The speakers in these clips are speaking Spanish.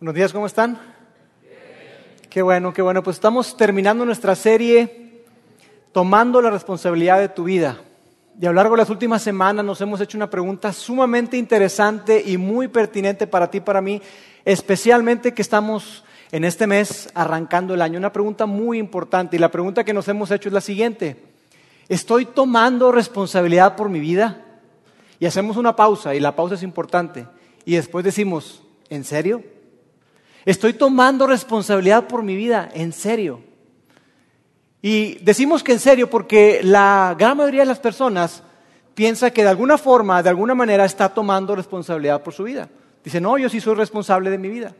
Buenos días, ¿cómo están? Qué bueno, qué bueno. Pues estamos terminando nuestra serie Tomando la responsabilidad de tu vida. Y a lo largo de las últimas semanas nos hemos hecho una pregunta sumamente interesante y muy pertinente para ti para mí, especialmente que estamos en este mes arrancando el año. Una pregunta muy importante y la pregunta que nos hemos hecho es la siguiente. ¿Estoy tomando responsabilidad por mi vida? Y hacemos una pausa y la pausa es importante. Y después decimos, ¿en serio? Estoy tomando responsabilidad por mi vida, en serio. Y decimos que en serio porque la gran mayoría de las personas piensa que de alguna forma, de alguna manera está tomando responsabilidad por su vida. Dice, no, yo sí soy responsable de mi vida.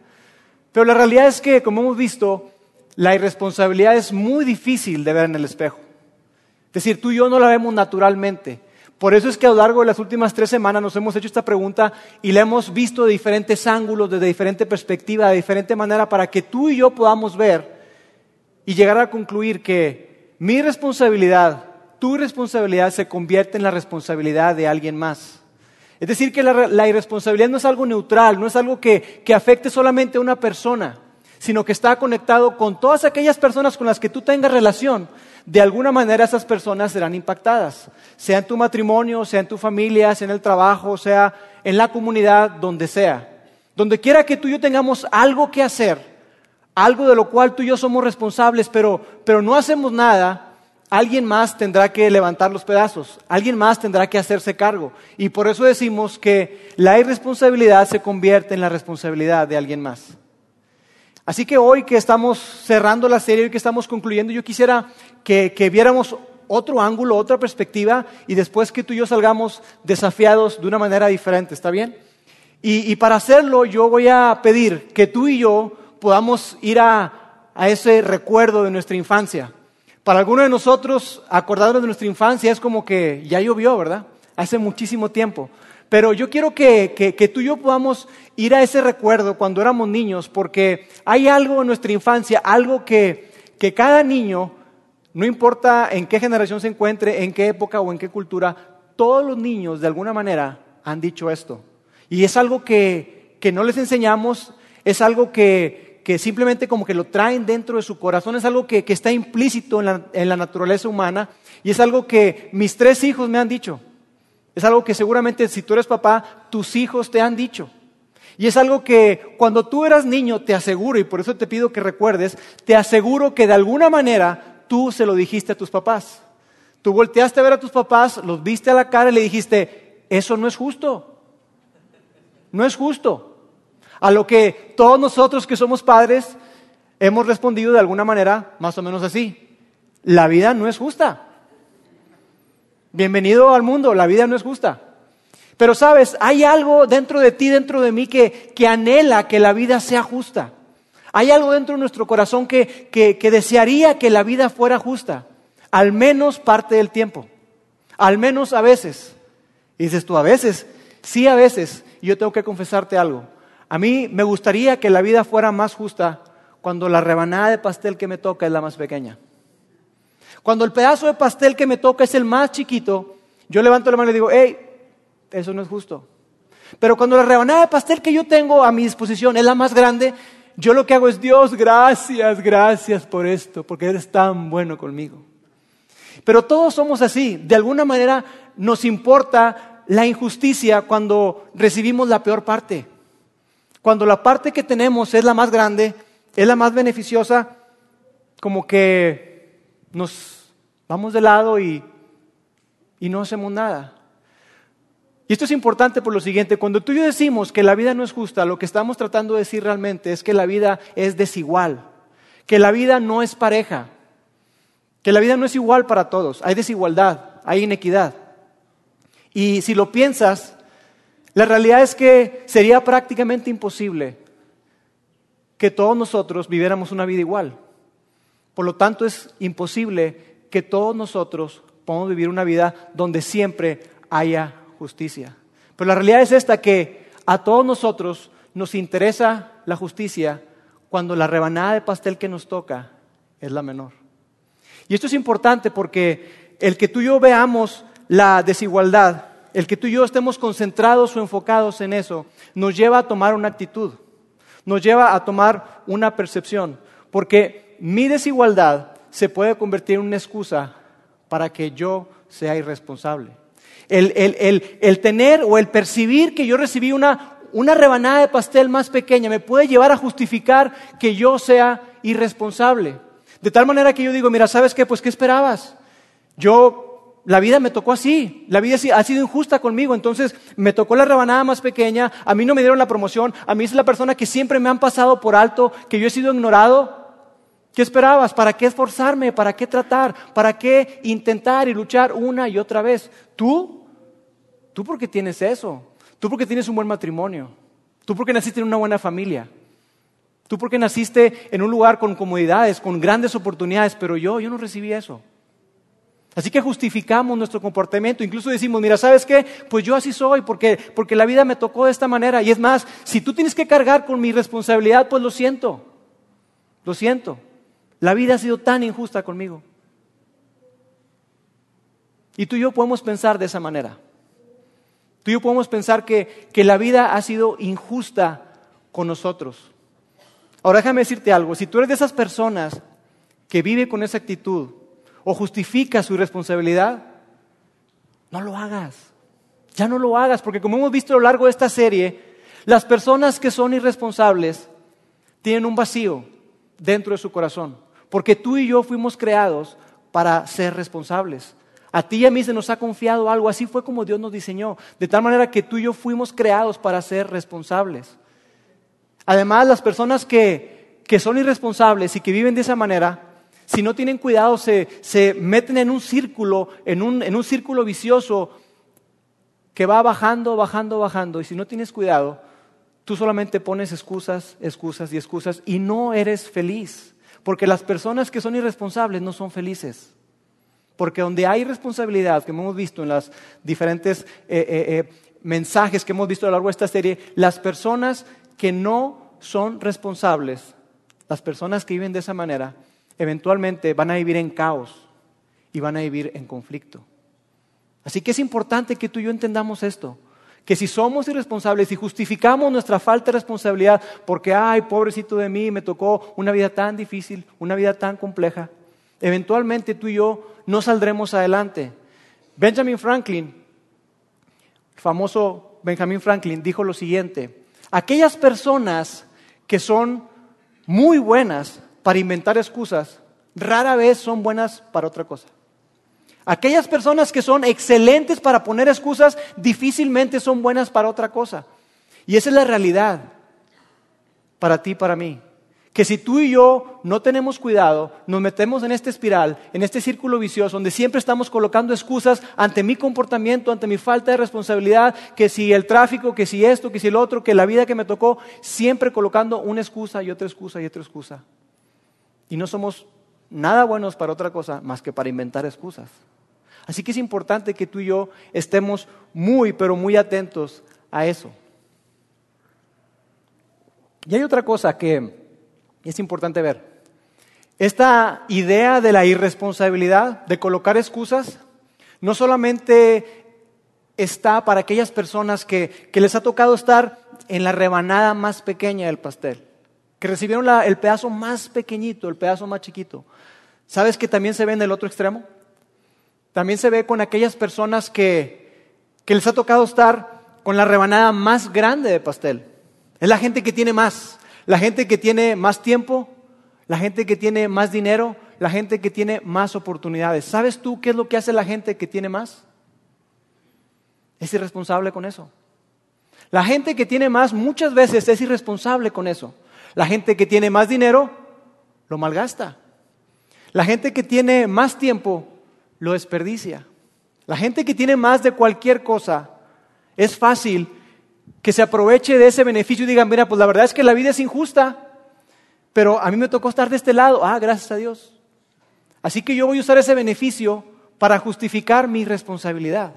Pero la realidad es que, como hemos visto, la irresponsabilidad es muy difícil de ver en el espejo. Es decir, tú y yo no la vemos naturalmente. Por eso es que a lo largo de las últimas tres semanas nos hemos hecho esta pregunta y la hemos visto de diferentes ángulos, desde diferente perspectiva, de diferente manera, para que tú y yo podamos ver y llegar a concluir que mi responsabilidad, tu responsabilidad se convierte en la responsabilidad de alguien más. Es decir, que la, irresponsabilidad no es algo neutral, no es algo que, que afecte solamente a una persona, sino que está conectado con todas aquellas personas con las que tú tengas relación de alguna manera esas personas serán impactadas, sea en tu matrimonio, sea en tu familia, sea en el trabajo, sea en la comunidad, donde sea. Donde quiera que tú y yo tengamos algo que hacer, algo de lo cual tú y yo somos responsables, pero, pero no hacemos nada, alguien más tendrá que levantar los pedazos, alguien más tendrá que hacerse cargo. Y por eso decimos que la irresponsabilidad se convierte en la responsabilidad de alguien más. Así que hoy que estamos cerrando la serie, hoy que estamos concluyendo, yo quisiera que, viéramos otro ángulo, otra perspectiva, y después que tú y yo salgamos desafiados de una manera diferente, ¿está bien? Y, para hacerlo yo voy a pedir que tú y yo podamos ir a, a ese recuerdo de nuestra infancia. Para algunos de nosotros, acordarnos de nuestra infancia es como que ya llovió, ¿verdad? Hace muchísimo tiempo. Pero yo quiero que, tú y yo podamos ir a ese recuerdo cuando éramos niños, porque hay algo en nuestra infancia, algo que, cada niño, no importa en qué generación se encuentre, en qué época o en qué cultura, todos los niños de alguna manera han dicho esto. Y es algo que, no les enseñamos, es algo que, simplemente como que lo traen dentro de su corazón, es algo que, está implícito en la naturaleza humana y es algo que mis tres hijos me han dicho. Es algo que seguramente si tú eres papá, tus hijos te han dicho. Y es algo que cuando tú eras niño, te aseguro, y por eso te pido que recuerdes, te aseguro que de alguna manera tú se lo dijiste a tus papás. Tú volteaste a ver a tus papás, los viste a la cara y le dijiste, eso no es justo. No es justo. A lo que todos nosotros que somos padres hemos respondido de alguna manera más o menos así. La vida no es justa. Bienvenido al mundo, la vida no es justa. Pero sabes, hay algo dentro de ti, dentro de mí, que, anhela que la vida sea justa. Hay algo dentro de nuestro corazón que, desearía que la vida fuera justa, al menos parte del tiempo, al menos a veces. Y dices tú, a veces, sí a veces, yo tengo que confesarte algo. A mí me gustaría que la vida fuera más justa cuando la rebanada de pastel que me toca es la más pequeña. Cuando el pedazo de pastel que me toca es el más chiquito, yo levanto la mano y digo, hey, eso no es justo. Pero cuando la rebanada de pastel que yo tengo a mi disposición es la más grande, yo lo que hago es, Dios, gracias, gracias por esto, porque eres tan bueno conmigo. Pero todos somos así. De alguna manera nos importa la injusticia cuando recibimos la peor parte. Cuando la parte que tenemos es la más grande, es la más beneficiosa, como que nos vamos de lado y, no hacemos nada. Y esto es importante por lo siguiente, cuando tú y yo decimos que la vida no es justa, lo que estamos tratando de decir realmente es que la vida es desigual, que la vida no es pareja, que la vida no es igual para todos, hay desigualdad, hay inequidad. Y si lo piensas, la realidad es que sería prácticamente imposible que todos nosotros viviéramos una vida igual. Por lo tanto, es imposible que todos nosotros podamos vivir una vida donde siempre haya justicia. Pero la realidad es esta, que a todos nosotros nos interesa la justicia cuando la rebanada de pastel que nos toca es la menor. Y esto es importante porque el que tú y yo veamos la desigualdad, el que tú y yo estemos concentrados o enfocados en eso, nos lleva a tomar una actitud nos lleva a tomar una percepción, porque mi desigualdad se puede convertir en una excusa para que yo sea irresponsable. El, tener o el percibir que yo recibí una, una rebanada de pastel más pequeña me puede llevar a justificar que yo sea irresponsable. De tal manera que yo digo, mira, ¿sabes qué? Pues ¿qué esperabas? Yo, la vida me tocó así, la vida ha sido injusta conmigo, entonces me tocó la rebanada más pequeña, a mí no me dieron la promoción, a mí es la persona que siempre me han pasado por alto, que yo he sido ignorado. ¿Qué esperabas? ¿Para qué esforzarme? ¿Para qué tratar? ¿Para qué intentar y luchar una y otra vez? Tú, tú porque tienes eso, tú porque tienes un buen matrimonio, tú porque naciste en una buena familia, Tú porque naciste en un lugar con comodidades, con grandes oportunidades, pero yo, yo no recibí eso. Así que justificamos nuestro comportamiento, incluso decimos, mira, ¿sabes qué? Pues yo así soy, porque, porque la vida me tocó de esta manera. Y es más, si tú tienes que cargar con mi responsabilidad, pues lo siento, lo siento. La vida ha sido tan injusta conmigo. Y tú y yo podemos pensar de esa manera. Tú y yo podemos pensar que, que la vida ha sido injusta con nosotros. Ahora déjame decirte algo, si tú eres de esas personas que vive con esa actitud o justifica su irresponsabilidad, no lo hagas. Ya no lo hagas, porque como hemos visto a lo largo de esta serie, las personas que son irresponsables tienen un vacío dentro de su corazón, porque tú y yo fuimos creados para ser responsables. A ti y a mí se nos ha confiado algo, así fue como Dios nos diseñó, de tal manera que tú y yo fuimos creados para ser responsables. Además, las personas que, son irresponsables y que viven de esa manera, si no tienen cuidado, se, meten en un círculo, en un, en un círculo vicioso que va bajando, bajando, bajando. Y si no tienes cuidado, tú solamente pones excusas, excusas y excusas y no eres feliz. Porque las personas que son irresponsables no son felices. Porque donde hay responsabilidad, que hemos visto en los diferentes eh, eh, eh, mensajes que hemos visto a lo largo de esta serie, las personas que no son responsables, las personas que viven de esa manera, eventualmente van a vivir en caos y van a vivir en conflicto. Así que es importante que tú y yo entendamos esto, que si somos irresponsables y justificamos nuestra falta de responsabilidad porque, ay, pobrecito de mí, me tocó una vida tan difícil, una vida tan compleja, eventualmente tú y yo no saldremos adelante. Benjamin Franklin, el famoso Benjamin Franklin, dijo lo siguiente, Aquellas personas que son muy buenas para inventar excusas, rara vez son buenas para otra cosa. Aquellas personas que son excelentes para poner excusas, difícilmente son buenas para otra cosa. Y esa es la realidad para ti para mí que si tú y yo no tenemos cuidado, nos metemos en esta espiral, en este círculo vicioso, donde siempre estamos colocando excusas ante mi comportamiento, ante mi falta de responsabilidad, que si el tráfico, que si esto, que si el otro, que la vida que me tocó, siempre colocando una excusa y otra excusa y otra excusa. Y no somos nada buenos para otra cosa más que para inventar excusas. Así que es importante que tú y yo estemos muy, pero muy atentos a eso. Y hay otra cosa que es importante ver. Esta idea de la irresponsabilidad, de colocar excusas, no solamente está para aquellas personas que, les ha tocado estar en la rebanada más pequeña del pastel, que recibieron el pedazo más pequeñito, el pedazo más chiquito. ¿Sabes que también se ve en el otro extremo? También se ve con aquellas personas que, que les ha tocado estar con la rebanada más grande de pastel. Es la gente que tiene más, la gente que tiene más tiempo, la gente que tiene más dinero, la gente que tiene más oportunidades. ¿Sabes tú qué es lo que hace la gente que tiene más? Es irresponsable con eso. La gente que tiene más muchas veces es irresponsable con eso. La gente que tiene más dinero lo malgasta. La gente que tiene más tiempo lo desperdicia. La gente que tiene más de cualquier cosa es fácil que se aproveche de ese beneficio y diga, mira, pues la verdad es que la vida es injusta, pero a mí me tocó estar de este lado. Ah, gracias a Dios. Así que yo voy a usar ese beneficio para justificar mi responsabilidad.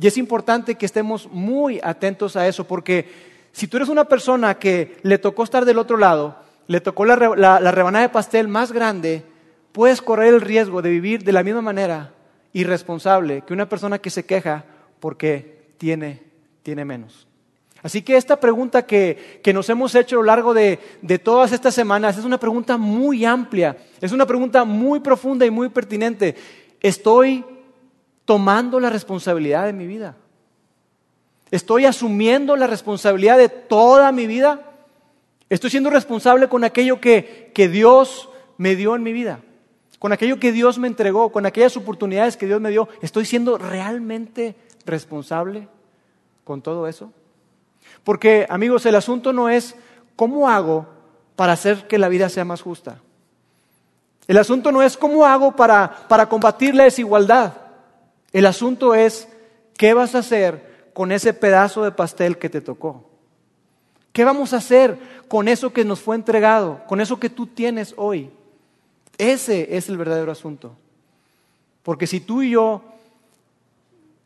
Y es importante que estemos muy atentos a eso, porque si tú eres una persona que le tocó estar del otro lado, le tocó la, la rebanada de pastel más grande, puedes correr el riesgo de vivir de la misma manera irresponsable que una persona que se queja porque tiene tiene menos. Así que esta pregunta que, nos hemos hecho a lo largo de, de, todas estas semanas es una pregunta muy amplia, es una pregunta muy profunda y muy pertinente. ¿Estoy tomando la responsabilidad de mi vida? ¿Estoy asumiendo la responsabilidad de toda mi vida? ¿Estoy siendo responsable con aquello que, que Dios me dio en mi vida? ¿Con aquello que Dios me entregó? ¿Con aquellas oportunidades que Dios me dio? ¿Estoy siendo realmente responsable con todo eso? Porque, amigos, el asunto no es cómo hago para hacer que la vida sea más justa. El asunto no es cómo hago para, para combatir la desigualdad. El asunto es qué vas a hacer con ese pedazo de pastel que te tocó. ¿Qué vamos a hacer con eso que nos fue entregado, con eso que tú tienes hoy? Ese es el verdadero asunto. Porque si tú y yo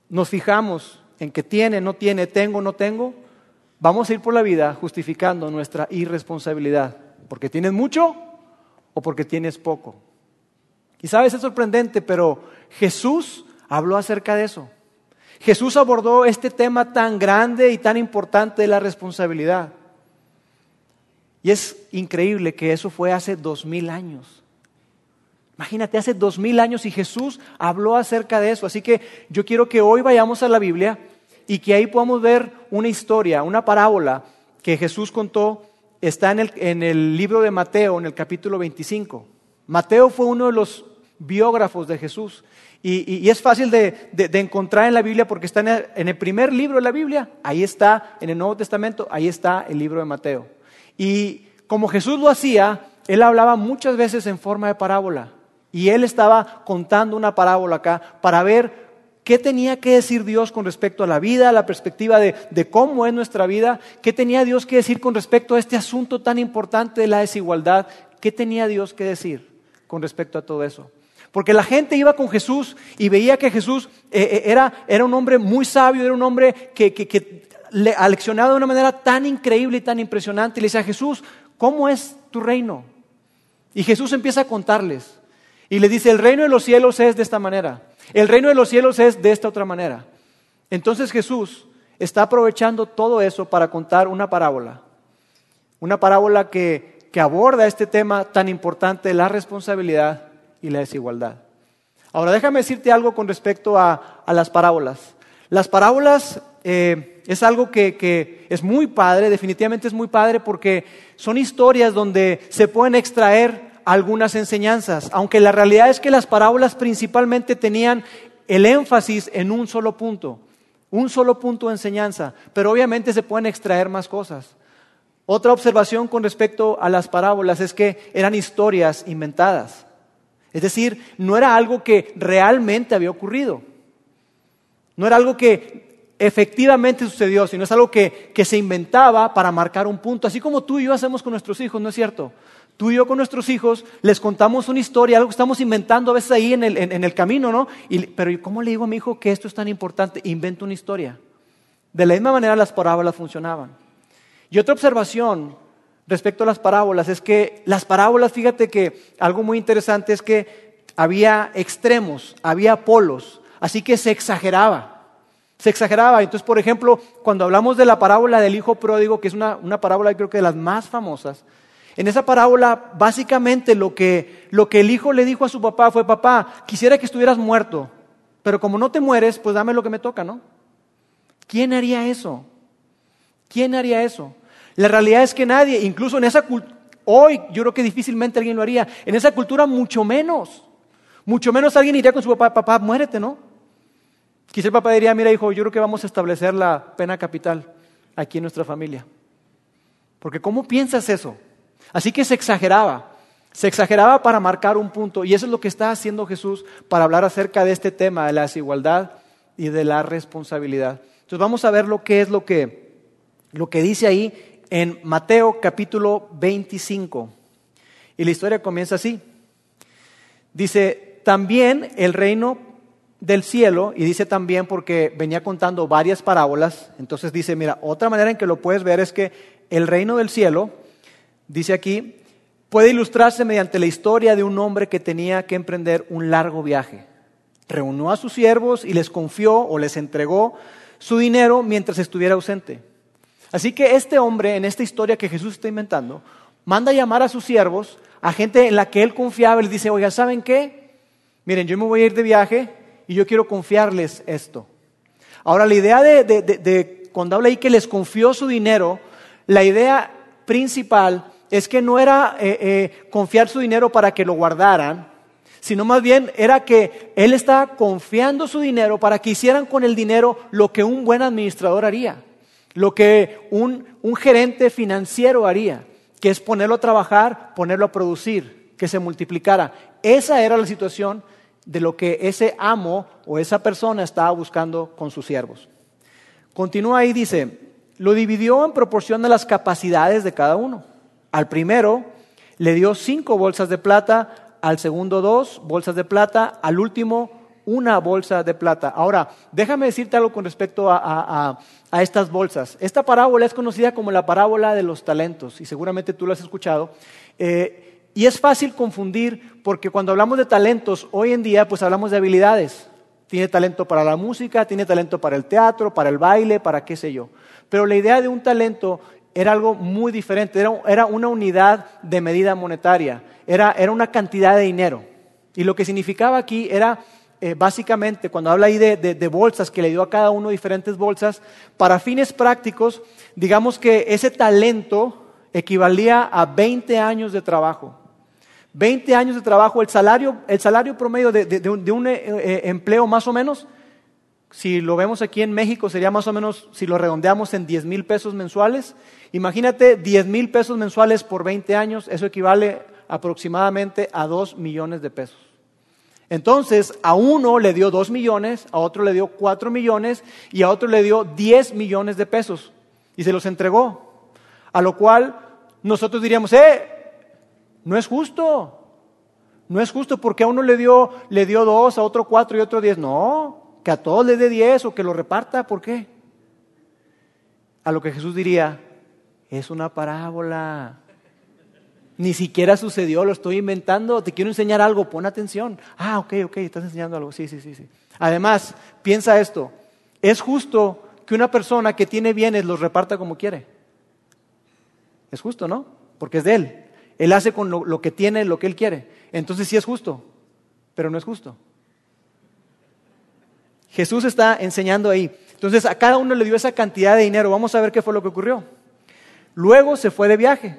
nos fijamos en que tiene, no tiene, tengo, no tengo, vamos a ir por la vida justificando nuestra irresponsabilidad, porque tienes mucho o porque tienes poco. Y sabes, es sorprendente, pero Jesús habló acerca de eso. Jesús abordó este tema tan grande y tan importante de la responsabilidad. Y es increíble que eso fue hace dos mil años. Imagínate, hace dos mil años y Jesús habló acerca de eso. Así que yo quiero que hoy vayamos a la Biblia y que ahí podamos ver una historia, una parábola que Jesús contó, está en el, en el libro de Mateo, en el capítulo 25. Mateo fue uno de los biógrafos de Jesús. Y, es fácil de, encontrar en la Biblia porque está en el, primer libro de la Biblia, ahí está, en el Nuevo Testamento, ahí está el libro de Mateo. Y como Jesús lo hacía, él hablaba muchas veces en forma de parábola. Y él estaba contando una parábola acá para ver ¿Qué tenía que decir Dios con respecto a la vida, la perspectiva de, cómo es nuestra vida? ¿Qué tenía Dios que decir con respecto a este asunto tan importante de la desigualdad? ¿Qué tenía Dios que decir con respecto a todo eso? Porque la gente iba con Jesús y veía que Jesús eh, eh, era, un hombre muy sabio, era un hombre que, que le aleccionaba de una manera tan increíble y tan impresionante. Y le decía, Jesús, ¿cómo es tu reino? Y Jesús empieza a contarles. Y le dice, el reino de los cielos es de esta manera. El reino de los cielos es de esta otra manera. Entonces Jesús está aprovechando todo eso para contar una parábola. Una parábola que, aborda este tema tan importante de la responsabilidad y la desigualdad. Ahora déjame decirte algo con respecto a, las parábolas. Las parábolas eh, es algo que, que, es muy padre, definitivamente es muy padre porque son historias donde se pueden extraer algunas enseñanzas, aunque la realidad es que las parábolas principalmente tenían el énfasis en un solo punto, un solo punto de enseñanza, pero obviamente se pueden extraer más cosas. Otra observación con respecto a las parábolas es que eran historias inventadas. Es decir, no era algo que realmente había ocurrido. No era algo que efectivamente sucedió, sino es algo que, que se inventaba para marcar un punto, así como tú y yo hacemos con nuestros hijos, ¿no es cierto? Tú y yo con nuestros hijos les contamos una historia, algo que estamos inventando a veces ahí en el, camino, ¿no? pero ¿cómo le digo a mi hijo que esto es tan importante? Invento una historia. De la misma manera las parábolas funcionaban. Y otra observación respecto a las parábolas es que las parábolas, fíjate que algo muy interesante es que había extremos, había polos, así que se exageraba. Se exageraba. Entonces, por ejemplo, cuando hablamos de la parábola del hijo pródigo, que es una, una parábola creo que de las más famosas, en esa parábola, básicamente lo que, lo que el hijo le dijo a su papá fue, papá, quisiera que estuvieras muerto, pero como no te mueres, pues dame lo que me toca, ¿no? ¿Quién haría eso? ¿Quién haría eso? La realidad es que nadie, incluso en esa cultura, hoy yo creo que difícilmente alguien lo haría, en esa cultura mucho menos, mucho menos alguien iría con su papá, papá, muérete, ¿no? Quizá el papá diría, mira hijo, yo creo que vamos a establecer la pena capital aquí en nuestra familia. Porque ¿cómo piensas eso? Así que se exageraba, se exageraba para marcar un punto y eso es lo que está haciendo Jesús para hablar acerca de este tema de la desigualdad y de la responsabilidad. Entonces vamos a ver lo que es lo que, lo que dice ahí en Mateo capítulo 25. Y la historia comienza así. Dice, también el reino del cielo, y dice también porque venía contando varias parábolas, entonces dice, mira, otra manera en que lo puedes ver es que el reino del cielo Dice aquí, puede ilustrarse mediante la historia de un hombre que tenía que emprender un largo viaje. Reunió a sus siervos y les confió o les entregó su dinero mientras estuviera ausente. Así que este hombre, en esta historia que Jesús está inventando, manda llamar a sus siervos, a gente en la que él confiaba, y les dice, oiga, ¿saben qué? Miren, yo me voy a ir de viaje y yo quiero confiarles esto. Ahora, la idea de, cuando habla ahí que les confió su dinero, la idea principal es que no era eh, eh, confiar su dinero para que lo guardaran, sino más bien era que él estaba confiando su dinero para que hicieran con el dinero lo que un buen administrador haría, lo que un, un gerente financiero haría, que es ponerlo a trabajar, ponerlo a producir, que se multiplicara. Esa era la situación de lo que ese amo o esa persona estaba buscando con sus siervos. Continúa ahí, dice, lo dividió en proporción de las capacidades de cada uno. Al primero le dio cinco bolsas de plata, al segundo dos bolsas de plata, al último una bolsa de plata. Ahora, déjame decirte algo con respecto a, estas bolsas. Esta parábola es conocida como la parábola de los talentos y seguramente tú lo has escuchado. Eh, y es fácil confundir porque cuando hablamos de talentos, hoy en día pues hablamos de habilidades. Tiene talento para la música, tiene talento para el teatro, para el baile, para qué sé yo. Pero la idea de un talento era algo muy diferente, era, una unidad de medida monetaria, era, una cantidad de dinero. Y lo que significaba aquí era eh, básicamente, cuando habla ahí de, de, bolsas, que le dio a cada uno diferentes bolsas, para fines prácticos, digamos que ese talento equivalía a 20 años de trabajo. 20 años de trabajo, el salario, el salario promedio de, un, eh, eh, empleo más o menos, si lo vemos aquí en México, sería más o menos, si lo redondeamos en 10 mil pesos mensuales. Imagínate 10 mil pesos mensuales por 20 años, eso equivale aproximadamente a 2 millones de pesos. Entonces, a uno le dio 2 millones, a otro le dio 4 millones y a otro le dio 10 millones de pesos y se los entregó. A lo cual nosotros diríamos, eh, no es justo. No es justo porque a uno le dio, le dio dos, a otro cuatro y otro diez. No, que a todos le dé diez o que lo reparta. ¿Por qué? A lo que Jesús diría, es una parábola. Ni siquiera sucedió, lo estoy inventando, te quiero enseñar algo, pon atención. Ah, ok, ok, estás enseñando algo. Sí, sí, sí, sí. Además, piensa esto, es justo que una persona que tiene bienes los reparta como quiere. Es justo, ¿no? Porque es de él. Él hace con lo, que tiene lo que él quiere. Entonces sí es justo, pero no es justo. Jesús está enseñando ahí. Entonces a cada uno le dio esa cantidad de dinero. Vamos a ver qué fue lo que ocurrió. Luego se fue de viaje.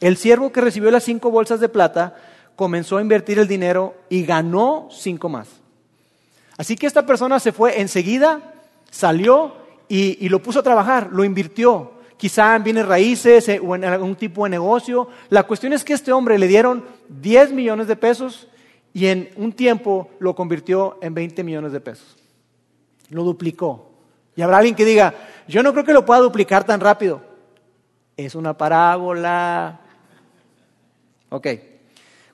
El siervo que recibió las cinco bolsas de plata comenzó a invertir el dinero y ganó cinco más. Así que esta persona se fue enseguida, salió y lo puso a trabajar, lo invirtió quizá en bienes raíces eh, o en algún tipo de negocio. La cuestión es que este hombre le dieron 10 millones de pesos y en un tiempo lo convirtió en 20 millones de pesos. Lo duplicó. Y habrá alguien que diga, yo no creo que lo pueda duplicar tan rápido. Es una parábola. Ok.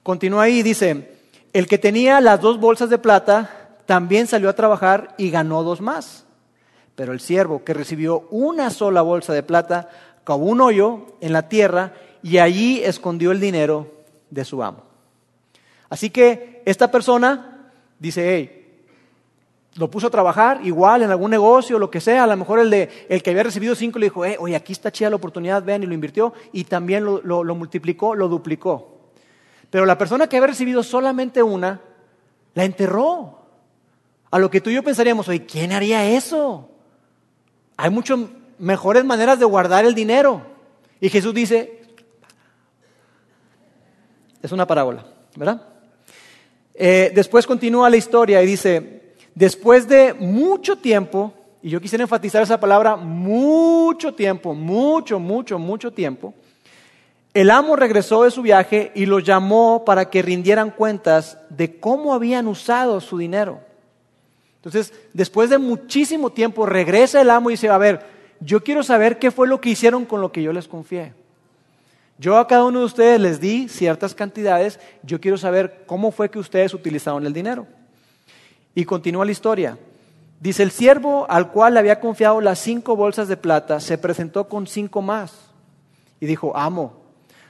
Continúa ahí dice, el que tenía las dos bolsas de plata también salió a trabajar y ganó dos más. Pero el siervo que recibió una sola bolsa de plata cavó un hoyo en la tierra y allí escondió el dinero de su amo. Así que esta persona dice, hey, lo puso a trabajar igual en algún negocio, lo que sea. A lo mejor el, de, el que había recibido cinco le dijo, hey, oye, aquí está chida la oportunidad, ven, y lo invirtió y también lo, lo multiplicó, lo duplicó. Pero la persona que había recibido solamente una, la enterró. A lo que tú y yo pensaríamos, oye, ¿quién haría eso? Hay muchas mejores maneras de guardar el dinero. Y Jesús dice, es una parábola, ¿verdad? Eh, después continúa la historia y dice, después de mucho tiempo, y yo quisiera enfatizar esa palabra, mucho tiempo, mucho, mucho, mucho tiempo, el amo regresó de su viaje y los llamó para que rindieran cuentas de cómo habían usado su dinero. Entonces, después de muchísimo tiempo, regresa el amo y dice, a ver, yo quiero saber qué fue lo que hicieron con lo que yo les confié. Yo a cada uno de ustedes les di ciertas cantidades, yo quiero saber cómo fue que ustedes utilizaron el dinero. Y continúa la historia. Dice, el siervo al cual le había confiado las cinco bolsas de plata se presentó con cinco más. Y dijo, amo,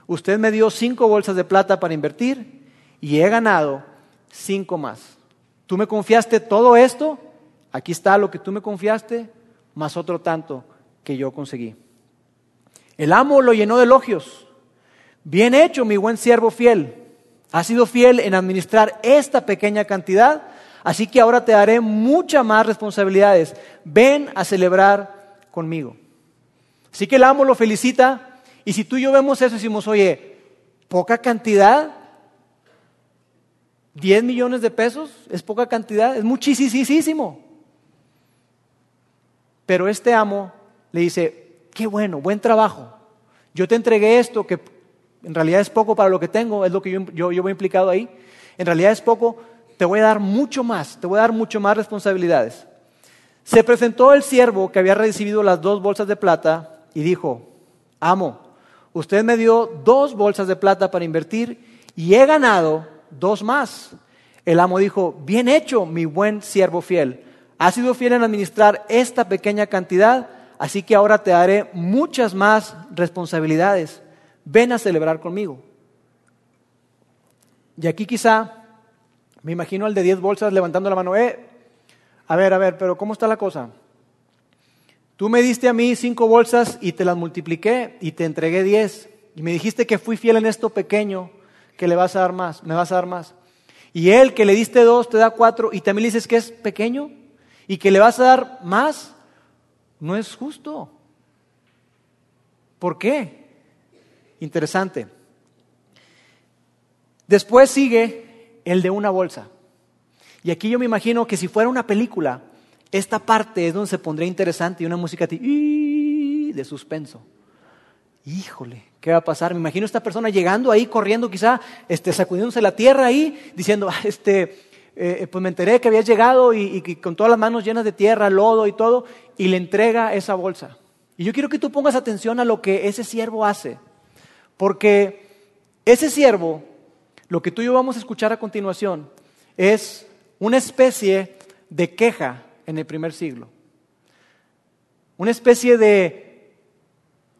usted me dio cinco bolsas de plata para invertir y he ganado cinco más. Tú me confiaste todo esto, aquí está lo que tú me confiaste, más otro tanto que yo conseguí. El amo lo llenó de elogios. Bien hecho, mi buen siervo fiel. Has sido fiel en administrar esta pequeña cantidad, así que ahora te daré muchas más responsabilidades. Ven a celebrar conmigo. Así que el amo lo felicita y si tú y yo vemos eso decimos, oye, poca cantidad, 10 millones de pesos es poca cantidad, es muchísimo. Pero este amo le dice, qué bueno, buen trabajo. Yo te entregué esto que en realidad es poco para lo que tengo, es lo que yo, yo, yo voy implicado ahí. En realidad es poco, te voy a dar mucho más, te voy a dar mucho más responsabilidades. Se presentó el siervo que había recibido las dos bolsas de plata y dijo, amo, usted me dio dos bolsas de plata para invertir y he ganado dos más. El amo dijo, bien hecho, mi buen siervo fiel. Has sido fiel en administrar esta pequeña cantidad, así que ahora te daré muchas más responsabilidades. Ven a celebrar conmigo. Y aquí quizá me imagino al de diez bolsas levantando la mano, eh, a ver, a ver, pero ¿cómo está la cosa? Tú me diste a mí cinco bolsas y te las multipliqué y te entregué diez. Y me dijiste que fui fiel en esto pequeño, que le vas a dar más, me vas a dar más. Y él que le diste dos te da cuatro y también le dices que es pequeño y que le vas a dar más. No es justo. ¿Por qué? Interesante. Después sigue el de una bolsa. Y aquí yo me imagino que si fuera una película, esta parte es donde se pondría interesante y una música de suspenso. Híjole, ¿qué va a pasar? Me imagino esta persona llegando ahí, corriendo quizá, este, sacudiéndose la tierra ahí, diciendo, ah, este, eh, eh, pues me enteré que había llegado y, y, con todas las manos llenas de tierra, lodo y todo, y le entrega esa bolsa. Y yo quiero que tú pongas atención a lo que ese siervo hace, porque ese siervo, lo que tú y yo vamos a escuchar a continuación, es una especie de queja en el primer siglo. Una especie de,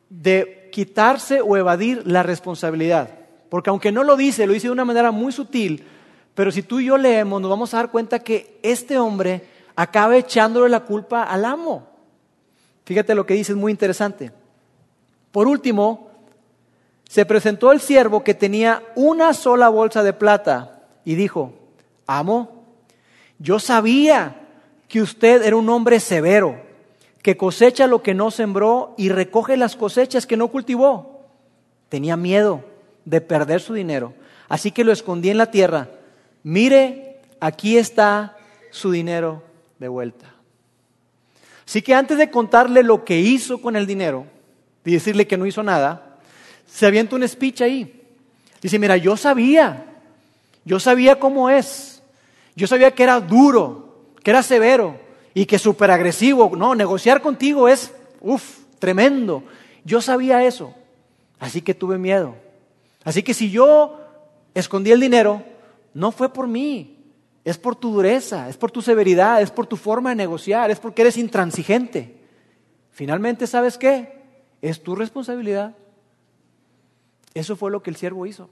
de quitarse o evadir la responsabilidad. Porque aunque no lo dice, lo dice de una manera muy sutil, pero si tú y yo leemos, nos vamos a dar cuenta que este hombre acaba echándole la culpa al amo. Fíjate lo que dice, es muy interesante. Por último, se presentó el siervo que tenía una sola bolsa de plata y dijo, amo, yo sabía que usted era un hombre severo, que cosecha lo que no sembró y recoge las cosechas que no cultivó. Tenía miedo de perder su dinero, así que lo escondí en la tierra. Mire, aquí está su dinero de vuelta. Así que antes de contarle lo que hizo con el dinero y decirle que no hizo nada, se avienta un speech ahí. Dice, mira, yo sabía, yo sabía cómo es, yo sabía que era duro, que era severo y que súper agresivo. No, negociar contigo es, uff, tremendo. Yo sabía eso, así que tuve miedo. Así que si yo escondí el dinero, no fue por mí, es por tu dureza, es por tu severidad, es por tu forma de negociar, es porque eres intransigente. Finalmente, ¿sabes qué? Es tu responsabilidad. Eso fue lo que el siervo hizo.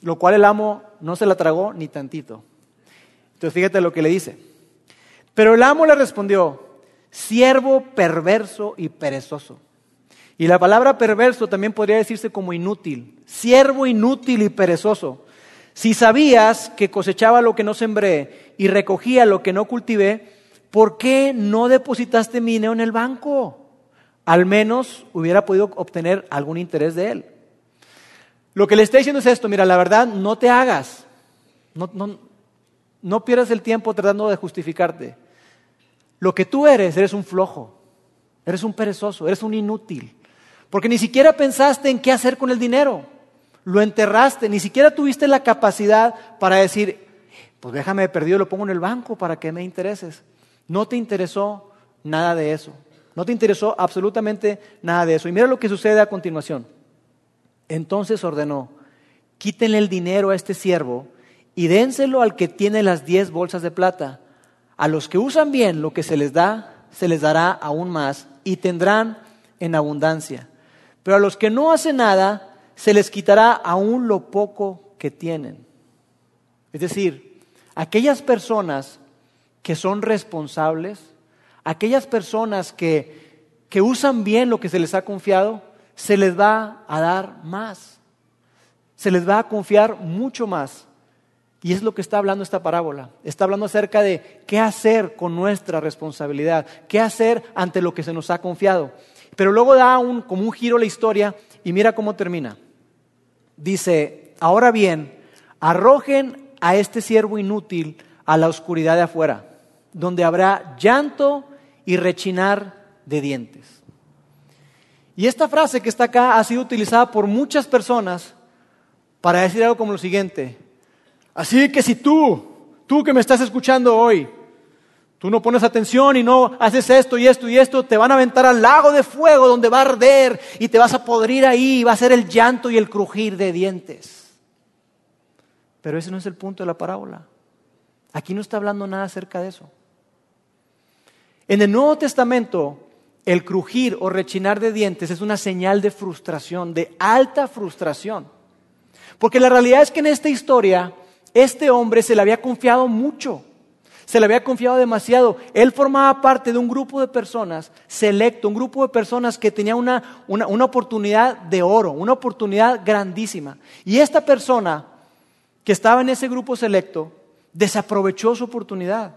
Lo cual el amo no se la tragó ni tantito. Entonces fíjate lo que le dice. Pero el amo le respondió, siervo perverso y perezoso. Y la palabra perverso también podría decirse como inútil, siervo inútil y perezoso. Si sabías que cosechaba lo que no sembré y recogía lo que no cultivé, ¿por qué no depositaste mi dinero en el banco? Al menos hubiera podido obtener algún interés de él. Lo que le está diciendo es esto, mira, la verdad, no te hagas, no, no, no pierdas el tiempo tratando de justificarte. Lo que tú eres, eres un flojo, eres un perezoso, eres un inútil. Porque ni siquiera pensaste en qué hacer con el dinero. Lo enterraste, ni siquiera tuviste la capacidad para decir, pues déjame perdido, lo pongo en el banco para que me intereses. No te interesó nada de eso. No te interesó absolutamente nada de eso. Y mira lo que sucede a continuación. Entonces ordenó, quítenle el dinero a este siervo y dénselo al que tiene las diez bolsas de plata. A los que usan bien lo que se les da, se les dará aún más y tendrán en abundancia. Pero a los que no hacen nada, se les quitará aún lo poco que tienen. Es decir, aquellas personas que son responsables, aquellas personas que, que usan bien lo que se les ha confiado, se les va a dar más. Se les va a confiar mucho más. Y es lo que está hablando esta parábola. Está hablando acerca de qué hacer con nuestra responsabilidad, qué hacer ante lo que se nos ha confiado. Pero luego da un, como un giro la historia y mira cómo termina. Dice, ahora bien, arrojen a este siervo inútil a la oscuridad de afuera, donde habrá llanto y rechinar de dientes. Y esta frase que está acá ha sido utilizada por muchas personas para decir algo como lo siguiente. Así que si tú, tú que me estás escuchando hoy, tú no pones atención y no haces esto y esto y esto, te van a aventar al lago de fuego donde va a arder y te vas a podrir ahí va a ser el llanto y el crujir de dientes. Pero ese no es el punto de la parábola. Aquí no está hablando nada acerca de eso. En el Nuevo Testamento, el crujir o rechinar de dientes es una señal de frustración, de alta frustración. Porque la realidad es que en esta historia, este hombre se le había confiado mucho, se le había confiado demasiado. Él formaba parte de un grupo de personas selecto, un grupo de personas que tenía una, una oportunidad de oro, una oportunidad grandísima. Y esta persona que estaba en ese grupo selecto desaprovechó su oportunidad.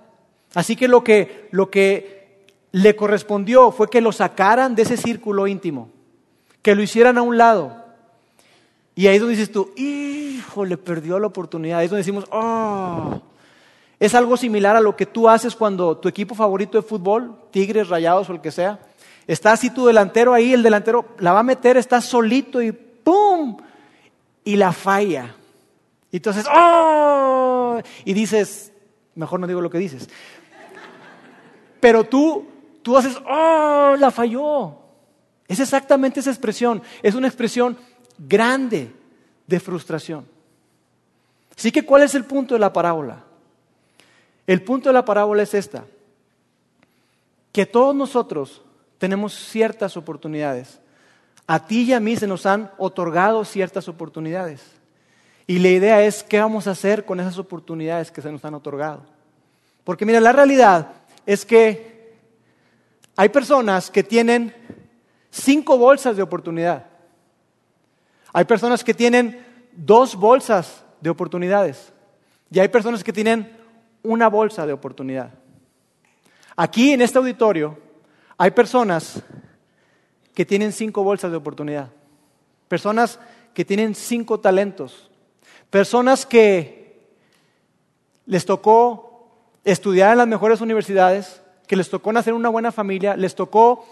Así que lo que, lo que le correspondió fue que lo sacaran de ese círculo íntimo, que lo hicieran a un lado. Y ahí es donde dices tú, hijo, le perdió la oportunidad. Ahí es donde decimos, oh. Es algo similar a lo que tú haces cuando tu equipo favorito de fútbol, Tigres, Rayados o el que sea, está así tu delantero ahí, el delantero la va a meter, está solito y ¡pum! Y la falla. Y entonces, ¡oh! Y dices, mejor no digo lo que dices. Pero tú tú haces, oh, la falló. Es exactamente esa expresión. Es una expresión grande de frustración. Así que, ¿cuál es el punto de la parábola? El punto de la parábola es esta, que todos nosotros tenemos ciertas oportunidades. A ti y a mí se nos han otorgado ciertas oportunidades. Y la idea es qué vamos a hacer con esas oportunidades que se nos han otorgado. Porque mira, la realidad es que hay personas que tienen cinco bolsas de oportunidad. Hay personas que tienen dos bolsas de oportunidades. Y hay personas que tienen una bolsa de oportunidad. Aquí en este auditorio hay personas que tienen cinco bolsas de oportunidad. Personas que tienen cinco talentos. Personas que les tocó estudiar en las mejores universidades, que les tocó nacer una buena familia, les tocó,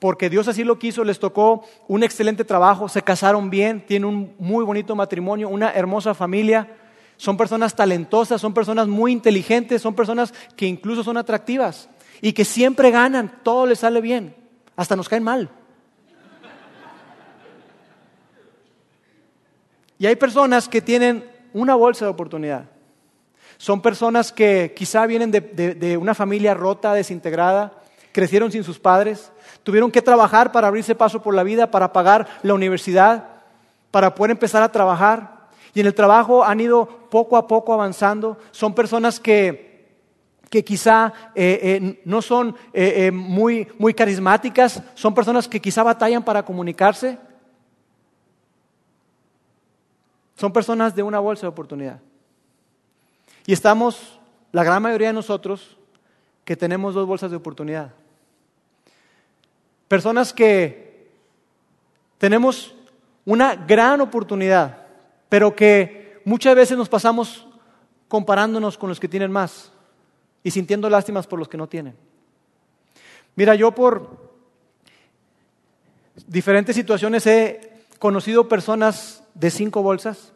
porque Dios así lo quiso, les tocó un excelente trabajo, se casaron bien, tienen un muy bonito matrimonio, una hermosa familia, son personas talentosas, son personas muy inteligentes, son personas que incluso son atractivas y que siempre ganan, todo les sale bien, hasta nos caen mal. Y hay personas que tienen una bolsa de oportunidad. Son personas que quizá vienen de, una familia rota, desintegrada, crecieron sin sus padres, tuvieron que trabajar para abrirse paso por la vida, para pagar la universidad, para poder empezar a trabajar. Y en el trabajo han ido poco a poco avanzando. Son personas que, que quizá eh, eh, no son eh, muy, muy carismáticas, son personas que quizá batallan para comunicarse. Son personas de una bolsa de oportunidad. Y estamos, la gran mayoría de nosotros, que tenemos dos bolsas de oportunidad. Personas que tenemos una gran oportunidad, pero que muchas veces nos pasamos comparándonos con los que tienen más y sintiendo lástimas por los que no tienen. Mira, yo por diferentes situaciones he conocido personas de cinco bolsas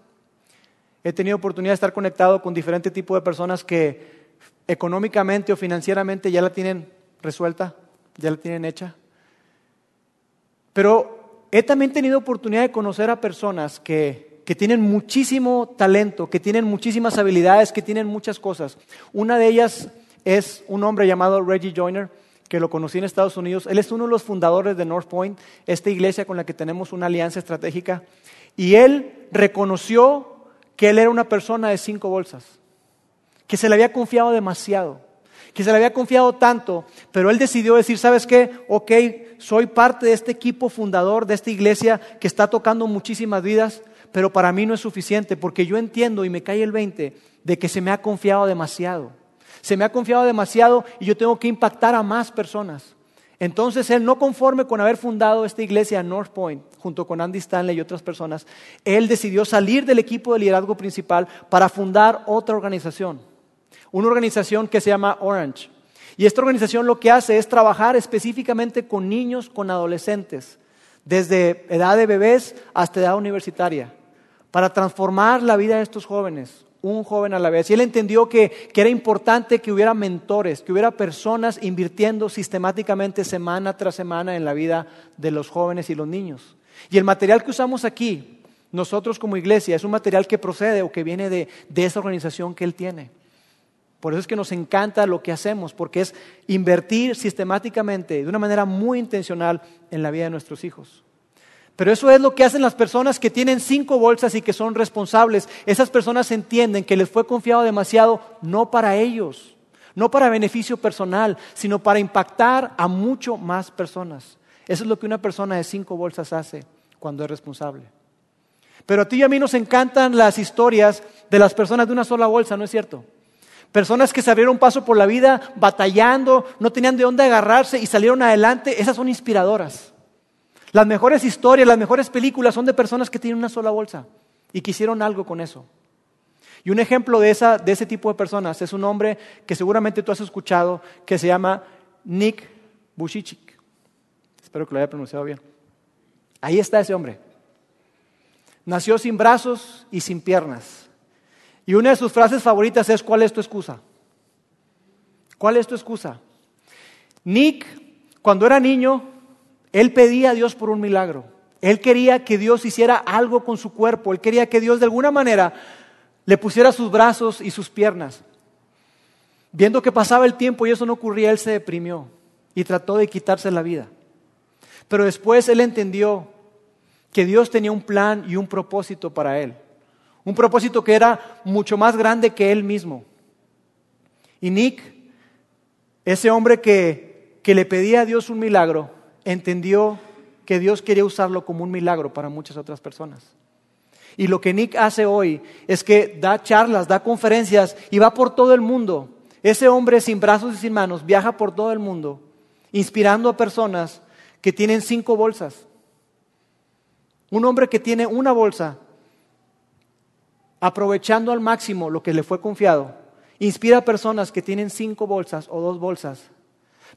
he tenido oportunidad de estar conectado con diferentes tipos de personas que económicamente o financieramente ya la tienen resuelta, ya la tienen hecha. Pero he también tenido oportunidad de conocer a personas que, que tienen muchísimo talento, que tienen muchísimas habilidades, que tienen muchas cosas. Una de ellas es un hombre llamado Reggie Joyner, que lo conocí en Estados Unidos. Él es uno de los fundadores de North Point, esta iglesia con la que tenemos una alianza estratégica. Y él reconoció que él era una persona de cinco bolsas, que se le había confiado demasiado, que se le había confiado tanto, pero él decidió decir, ¿sabes qué? Ok, soy parte de este equipo fundador de esta iglesia que está tocando muchísimas vidas, pero para mí no es suficiente porque yo entiendo y me cae el 20 de que se me ha confiado demasiado. Se me ha confiado demasiado y yo tengo que impactar a más personas. Entonces él, no conforme con haber fundado esta iglesia en North Point, junto con Andy Stanley y otras personas, él decidió salir del equipo de liderazgo principal para fundar otra organización. Una organización que se llama Orange. Y esta organización lo que hace es trabajar específicamente con niños, con adolescentes, desde edad de bebés hasta edad universitaria, para transformar la vida de estos jóvenes, un joven a la vez. Y él entendió que, era importante que hubiera mentores, que hubiera personas invirtiendo sistemáticamente semana tras semana en la vida de los jóvenes y los niños. Y el material que usamos aquí, nosotros como iglesia, es un material que procede o que viene de, de esa organización que él tiene. Por eso es que nos encanta lo que hacemos, porque es invertir sistemáticamente, de una manera muy intencional, en la vida de nuestros hijos. Pero eso es lo que hacen las personas que tienen cinco bolsas y que son responsables. Esas personas entienden que les fue confiado demasiado no para ellos, no para beneficio personal, sino para impactar a mucho más personas. Eso es lo que una persona de cinco bolsas hace cuando es responsable. Pero a ti y a mí nos encantan las historias de las personas de una sola bolsa, ¿no es cierto? Personas que se abrieron paso por la vida batallando, no tenían de dónde agarrarse y salieron adelante, esas son inspiradoras. Las mejores historias, las mejores películas son de personas que tienen una sola bolsa y que hicieron algo con eso. Y un ejemplo de, ese tipo de personas es un hombre que seguramente tú has escuchado que se llama Nick Bushichik. Espero que lo haya pronunciado bien. Ahí está ese hombre. Nació sin brazos y sin piernas. Y una de sus frases favoritas es, ¿cuál es tu excusa? ¿Cuál es tu excusa? Nick, cuando era niño, él pedía a Dios por un milagro. Él quería que Dios hiciera algo con su cuerpo. Él quería que Dios de alguna manera le pusiera sus brazos y sus piernas. Viendo que pasaba el tiempo y eso no ocurría, él se deprimió y trató de quitarse la vida. Pero después él entendió que Dios tenía un plan y un propósito para él. Un propósito que era mucho más grande que él mismo. Y Nick, ese hombre que, que le pedía a Dios un milagro, entendió que Dios quería usarlo como un milagro para muchas otras personas. Y lo que Nick hace hoy es que da charlas, da conferencias y va por todo el mundo. Ese hombre sin brazos y sin manos viaja por todo el mundo, inspirando a personas que tienen cinco bolsas. Un hombre que tiene una bolsa, aprovechando al máximo lo que le fue confiado, inspira a personas que tienen cinco bolsas o dos bolsas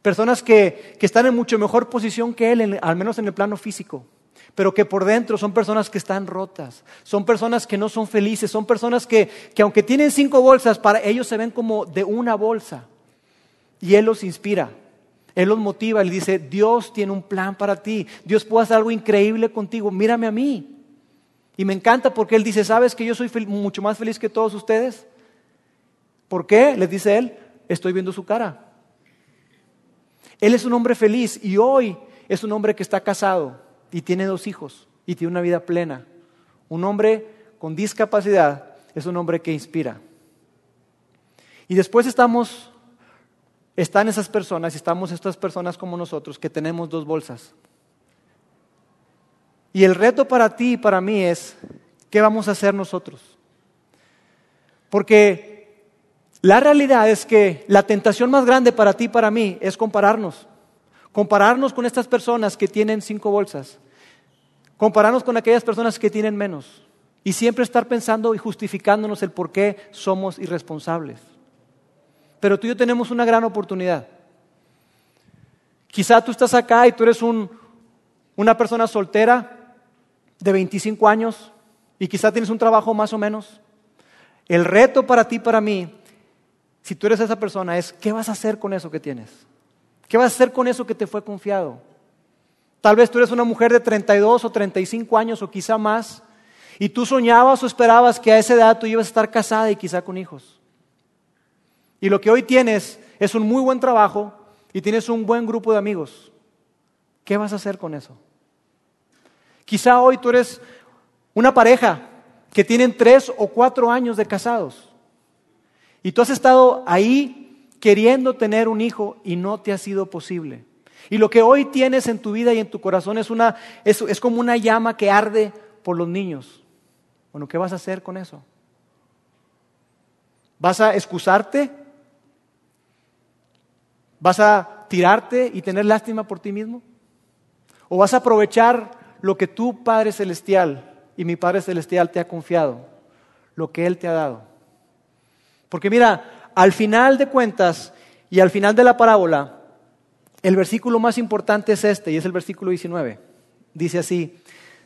Personas que, están en mucho mejor posición que él, al menos en el plano físico, pero que por dentro son personas que están rotas, son personas que no son felices, son personas que, que aunque tienen cinco bolsas, para ellos se ven como de una bolsa. Y él los inspira, él los motiva, él dice, Dios tiene un plan para ti, Dios puede hacer algo increíble contigo, mírame a mí. Y me encanta porque él dice, ¿sabes que yo soy mucho más feliz que todos ustedes? ¿Por qué? Les dice él, estoy viendo su cara. Él es un hombre feliz y hoy es un hombre que está casado y tiene dos hijos y tiene una vida plena. Un hombre con discapacidad es un hombre que inspira. Y después estamos, están esas personas y estamos estas personas como nosotros que tenemos dos bolsas. Y el reto para ti y para mí es, ¿qué vamos a hacer nosotros? Porque la realidad es que la tentación más grande para ti y para mí es compararnos. Compararnos con estas personas que tienen cinco bolsas. Compararnos con aquellas personas que tienen menos. Y siempre estar pensando y justificándonos el por qué somos irresponsables. Pero tú y yo tenemos una gran oportunidad. Quizá tú estás acá y tú eres una persona soltera de 25 años y quizá tienes un trabajo más o menos. El reto para ti y para mí si tú eres esa persona, es ¿qué vas a hacer con eso que tienes? ¿Qué vas a hacer con eso que te fue confiado? Tal vez tú eres una mujer de 32 o 35 años o quizá más, y tú soñabas o esperabas que a esa edad tú ibas a estar casada y quizá con hijos. Y lo que hoy tienes es un muy buen trabajo y tienes un buen grupo de amigos. ¿Qué vas a hacer con eso? Quizá hoy tú eres una pareja que tienen tres o cuatro años de casados y tú has estado ahí queriendo tener un hijo y no te ha sido posible. Y lo que hoy tienes en tu vida y en tu corazón es, una, es, es como una llama que arde por los niños. Bueno, ¿qué vas a hacer con eso? ¿Vas a excusarte? ¿Vas a tirarte y tener lástima por ti mismo? ¿O vas a aprovechar lo que tu Padre Celestial y mi Padre Celestial te ha confiado, lo que Él te ha dado? Porque mira, al final de cuentas y al final de la parábola, el versículo más importante es este, y es el versículo 19. Dice así,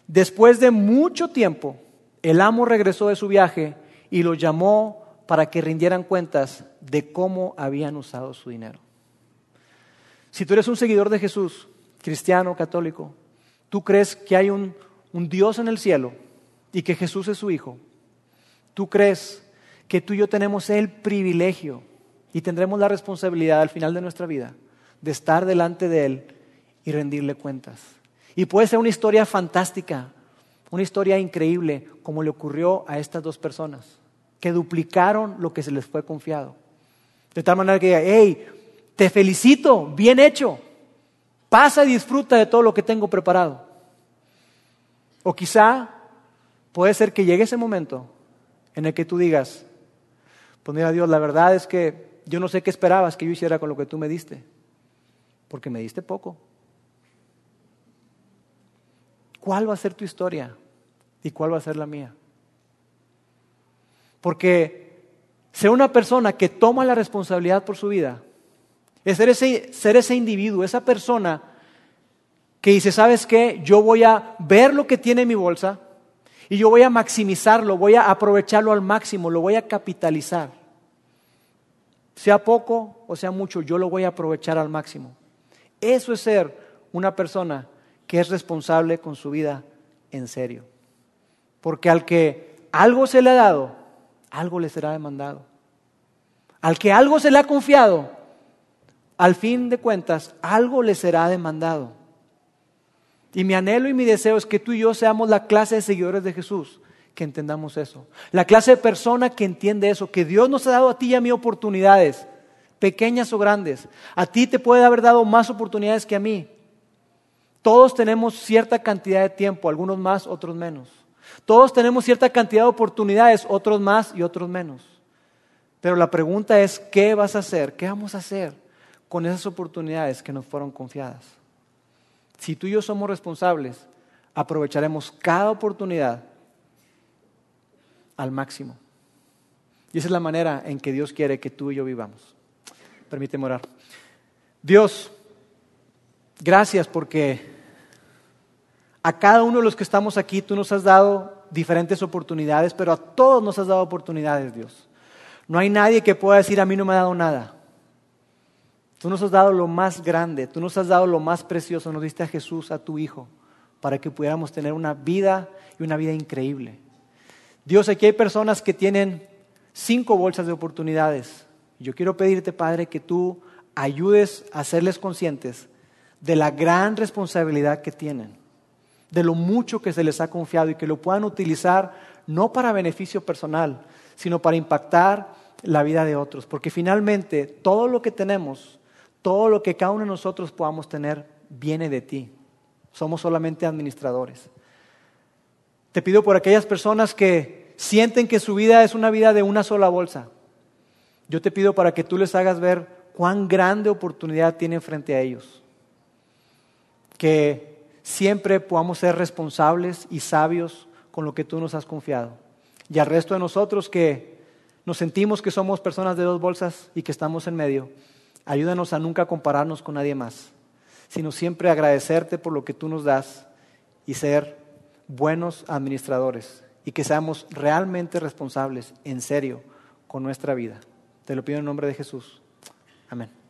después de mucho tiempo, el amo regresó de su viaje y lo llamó para que rindieran cuentas de cómo habían usado su dinero. Si tú eres un seguidor de Jesús, cristiano, católico, tú crees que hay un, un Dios en el cielo y que Jesús es su Hijo, tú crees que tú y yo tenemos el privilegio y tendremos la responsabilidad al final de nuestra vida de estar delante de Él y rendirle cuentas. Y puede ser una historia fantástica, una historia increíble, como le ocurrió a estas dos personas, que duplicaron lo que se les fue confiado. De tal manera que diga, hey, te felicito, bien hecho, pasa y disfruta de todo lo que tengo preparado. O quizá puede ser que llegue ese momento en el que tú digas, pues mira Dios, la verdad es que yo no sé qué esperabas que yo hiciera con lo que tú me diste, porque me diste poco. ¿Cuál va a ser tu historia y cuál va a ser la mía? Porque ser una persona que toma la responsabilidad por su vida es ser ese, ser ese individuo, esa persona que dice, ¿sabes qué? Yo voy a ver lo que tiene en mi bolsa, y yo voy a maximizarlo, voy a aprovecharlo al máximo, lo voy a capitalizar. Sea poco o sea mucho, yo lo voy a aprovechar al máximo. Eso es ser una persona que es responsable con su vida en serio. Porque al que algo se le ha dado, algo le será demandado. Al que algo se le ha confiado, al fin de cuentas, algo le será demandado. Y mi anhelo y mi deseo es que tú y yo seamos la clase de seguidores de Jesús, que entendamos eso. La clase de persona que entiende eso, que Dios nos ha dado a ti y a mí oportunidades, pequeñas o grandes. A ti te puede haber dado más oportunidades que a mí. Todos tenemos cierta cantidad de tiempo, algunos más, otros menos. Todos tenemos cierta cantidad de oportunidades, otros más y otros menos. Pero la pregunta es, ¿qué vas a hacer? ¿Qué vamos a hacer con esas oportunidades que nos fueron confiadas? Si tú y yo somos responsables, aprovecharemos cada oportunidad al máximo. Y esa es la manera en que Dios quiere que tú y yo vivamos. Permíteme orar. Dios, gracias porque a cada uno de los que estamos aquí tú nos has dado diferentes oportunidades, pero a todos nos has dado oportunidades, Dios. No hay nadie que pueda decir a mí no me ha dado nada. Tú nos has dado lo más grande, tú nos has dado lo más precioso, nos diste a Jesús, a tu Hijo, para que pudiéramos tener una vida y una vida increíble. Dios, aquí hay personas que tienen cinco bolsas de oportunidades. Yo quiero pedirte, Padre, que tú ayudes a hacerles conscientes de la gran responsabilidad que tienen, de lo mucho que se les ha confiado y que lo puedan utilizar no para beneficio personal, sino para impactar la vida de otros. Porque finalmente todo lo que tenemos todo lo que cada uno de nosotros podamos tener viene de ti. Somos solamente administradores. Te pido por aquellas personas que sienten que su vida es una vida de una sola bolsa. Yo te pido para que tú les hagas ver cuán grande oportunidad tienen frente a ellos. Que siempre podamos ser responsables y sabios con lo que tú nos has confiado. Y al resto de nosotros que nos sentimos que somos personas de dos bolsas y que estamos en medio, Ayúdanos a nunca compararnos con nadie más, sino siempre agradecerte por lo que tú nos das y ser buenos administradores y que seamos realmente responsables, en serio, con nuestra vida. Te lo pido en nombre de Jesús. Amén.